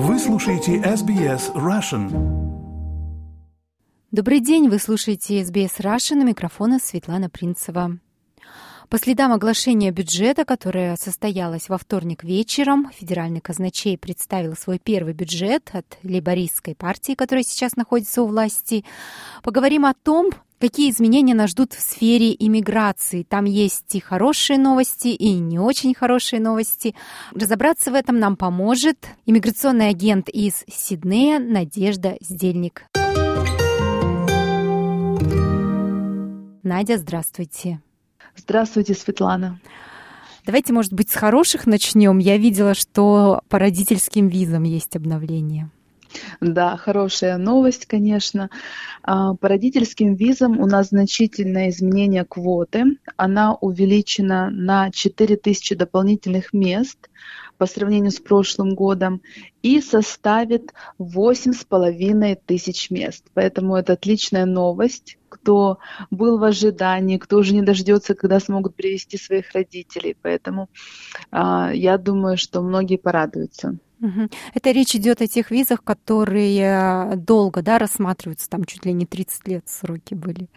Вы слушаете SBS Russian. Добрый день, вы слушаете SBS Russian, у микрофона Светлана Принцева. По следам оглашения бюджета, которое состоялось во вторник вечером, федеральный казначей представил свой первый бюджет от лейбористской партии, которая сейчас находится у власти. Поговорим о том, Какие изменения нас ждут в сфере иммиграции? Там есть и хорошие новости, и не очень хорошие новости. Разобраться в этом нам поможет иммиграционный агент из Сиднея Надежда Сдельник. Надя, здравствуйте. Здравствуйте, Светлана. Давайте, может быть, с хороших начнем. Я видела, что по родительским визам есть обновление. Да, хорошая новость, конечно. А, по родительским визам у нас значительное изменение квоты. Она увеличена на 4000 дополнительных мест по сравнению с прошлым годом и составит 8,5 тысяч мест. Поэтому это отличная новость. Кто был в ожидании, кто уже не дождется, когда смогут привести своих родителей. Поэтому э, я думаю, что многие порадуются. Это речь идет о тех визах, которые долго да, рассматриваются, там чуть ли не 30 лет сроки были.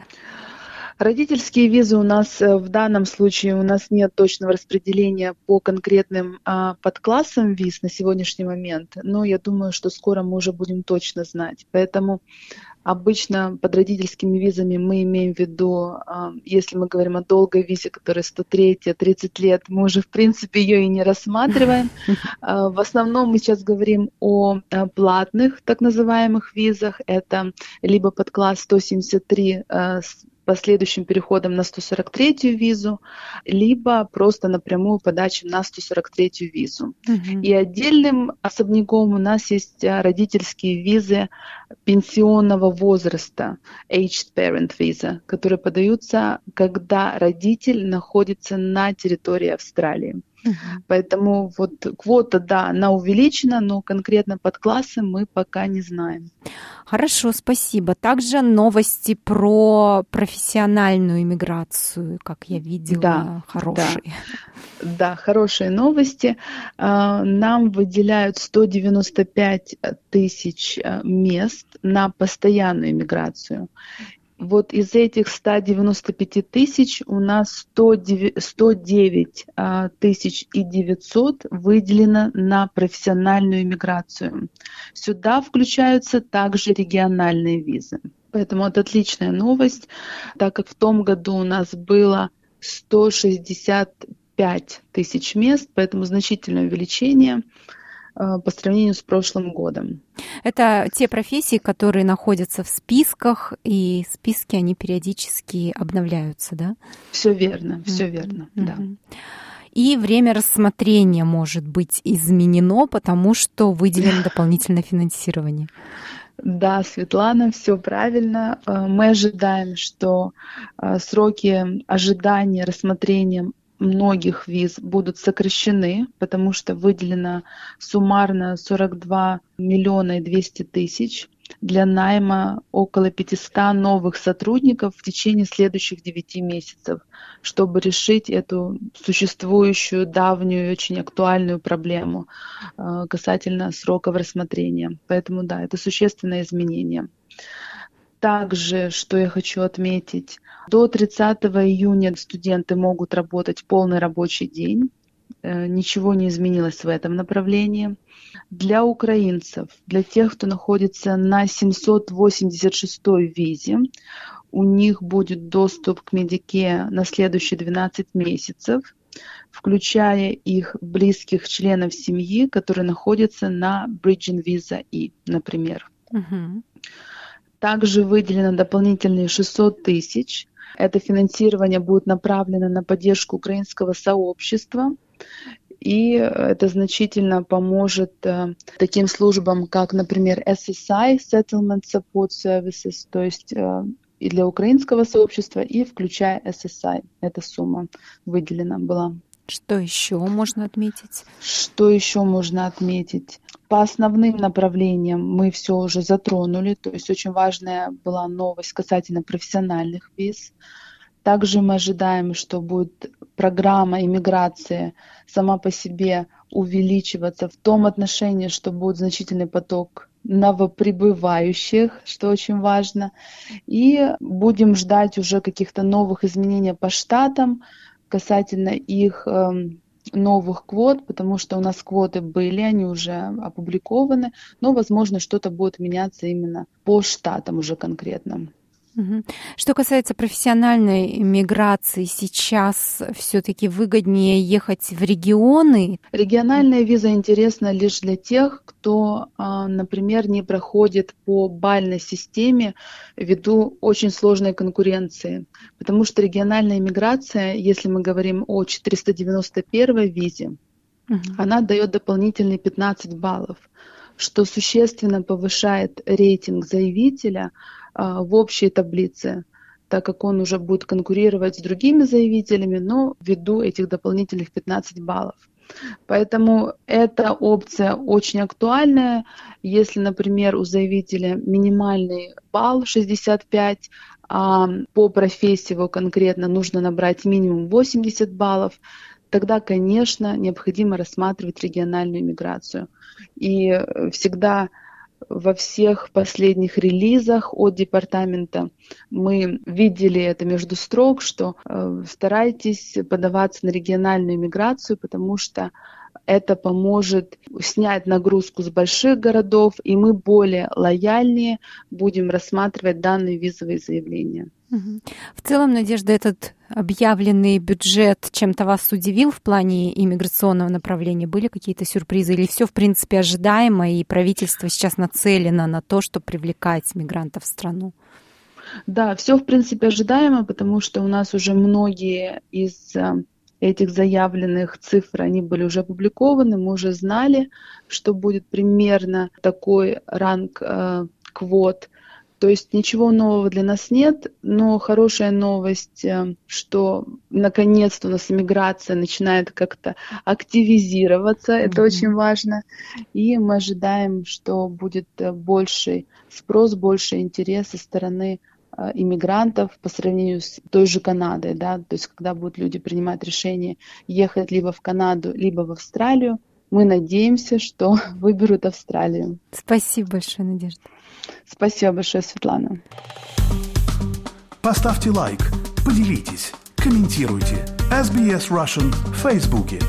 Родительские визы у нас э, в данном случае у нас нет точного распределения по конкретным а, подклассам виз на сегодняшний момент, но я думаю, что скоро мы уже будем точно знать. Поэтому Обычно под родительскими визами мы имеем в виду, а, если мы говорим о долгой визе, которая 103, 30 лет, мы уже в принципе ее и не рассматриваем. А, в основном мы сейчас говорим о платных так называемых визах. Это либо под класс 173 последующим переходом на 143-ю визу, либо просто напрямую подачей на 143-ю визу. Угу. И отдельным особняком у нас есть а, родительские визы пенсионного возраста, aged parent visa, которые подаются, когда родитель находится на территории Австралии. Поэтому вот квота, да, она увеличена, но конкретно под классы мы пока не знаем. Хорошо, спасибо. Также новости про профессиональную иммиграцию, как я видела, да, хорошие. Да, да, хорошие новости. А, нам выделяют 195 тысяч э, мест на постоянную иммиграцию вот из этих 195 тысяч у нас 109 а, тысяч и 900 выделено на профессиональную иммиграцию. Сюда включаются также региональные визы. Поэтому это отличная новость, так как в том году у нас было 165 тысяч мест, поэтому значительное увеличение. Э, по сравнению с прошлым годом. Это те профессии, которые находятся в списках, и списки, они периодически обновляются, да? Все верно, все mm-hmm. верно, mm-hmm. да. И время рассмотрения может быть изменено, потому что выделено дополнительное финансирование. Да, Светлана, все правильно. Э, мы ожидаем, что э, сроки ожидания рассмотрения многих виз будут сокращены, потому что выделено суммарно 42 миллиона и 200 тысяч для найма около 500 новых сотрудников в течение следующих 9 месяцев, чтобы решить эту существующую, давнюю и очень актуальную проблему э, касательно сроков рассмотрения. Поэтому да, это существенное изменение. Также, что я хочу отметить, до 30 июня студенты могут работать полный рабочий день. Э, ничего не изменилось в этом направлении. Для украинцев, для тех, кто находится на 786 визе, у них будет доступ к медике на следующие 12 месяцев, включая их близких членов семьи, которые находятся на Bridging Visa E, например. Uh-huh. Также выделено дополнительные 600 тысяч. Это финансирование будет направлено на поддержку украинского сообщества. И это значительно поможет э, таким службам, как, например, SSI, Settlement Support Services, то есть э, и для украинского сообщества, и включая SSI. Эта сумма выделена была. Что еще можно отметить? Что еще можно отметить? По основным направлениям мы все уже затронули, то есть очень важная была новость касательно профессиональных виз. Также мы ожидаем, что будет программа иммиграции сама по себе увеличиваться в том отношении, что будет значительный поток новоприбывающих, что очень важно. И будем ждать уже каких-то новых изменений по штатам касательно их эм, новых квот, потому что у нас квоты были, они уже опубликованы, но, возможно, что-то будет меняться именно по штатам уже конкретно. Что касается профессиональной миграции, сейчас все-таки выгоднее ехать в регионы? Региональная виза интересна лишь для тех, кто, а, например, не проходит по бальной системе ввиду очень сложной конкуренции. Потому что региональная миграция, если мы говорим о 491 визе, угу. она дает дополнительные 15 баллов, что существенно повышает рейтинг заявителя – в общей таблице, так как он уже будет конкурировать с другими заявителями, но ввиду этих дополнительных 15 баллов. Поэтому эта опция очень актуальная. Если, например, у заявителя минимальный балл 65, а по профессии его конкретно нужно набрать минимум 80 баллов, тогда, конечно, необходимо рассматривать региональную миграцию. И всегда во всех последних релизах от департамента мы видели это между строк, что э, старайтесь подаваться на региональную миграцию, потому что это поможет снять нагрузку с больших городов, и мы более лояльнее будем рассматривать данные визовые заявления. В целом, Надежда, этот объявленный бюджет чем-то вас удивил в плане иммиграционного направления? Были какие-то сюрпризы или все, в принципе, ожидаемо, и правительство сейчас нацелено на то, чтобы привлекать мигрантов в страну? Да, все, в принципе, ожидаемо, потому что у нас уже многие из э, этих заявленных цифр, они были уже опубликованы, мы уже знали, что будет примерно такой ранг э, квот то есть ничего нового для нас нет, но хорошая новость, э, что наконец-то у нас иммиграция начинает как-то активизироваться, mm-hmm. это очень важно. И мы ожидаем, что будет э, больший спрос, больше интерес со стороны э, иммигрантов по сравнению с той же Канадой, да, то есть когда будут люди принимать решение ехать либо в Канаду, либо в Австралию, мы надеемся, что выберут Австралию. Спасибо большое, Надежда. Спасибо большое, Светлана. Поставьте лайк, поделитесь, комментируйте. SBS Russian в Фейсбуке.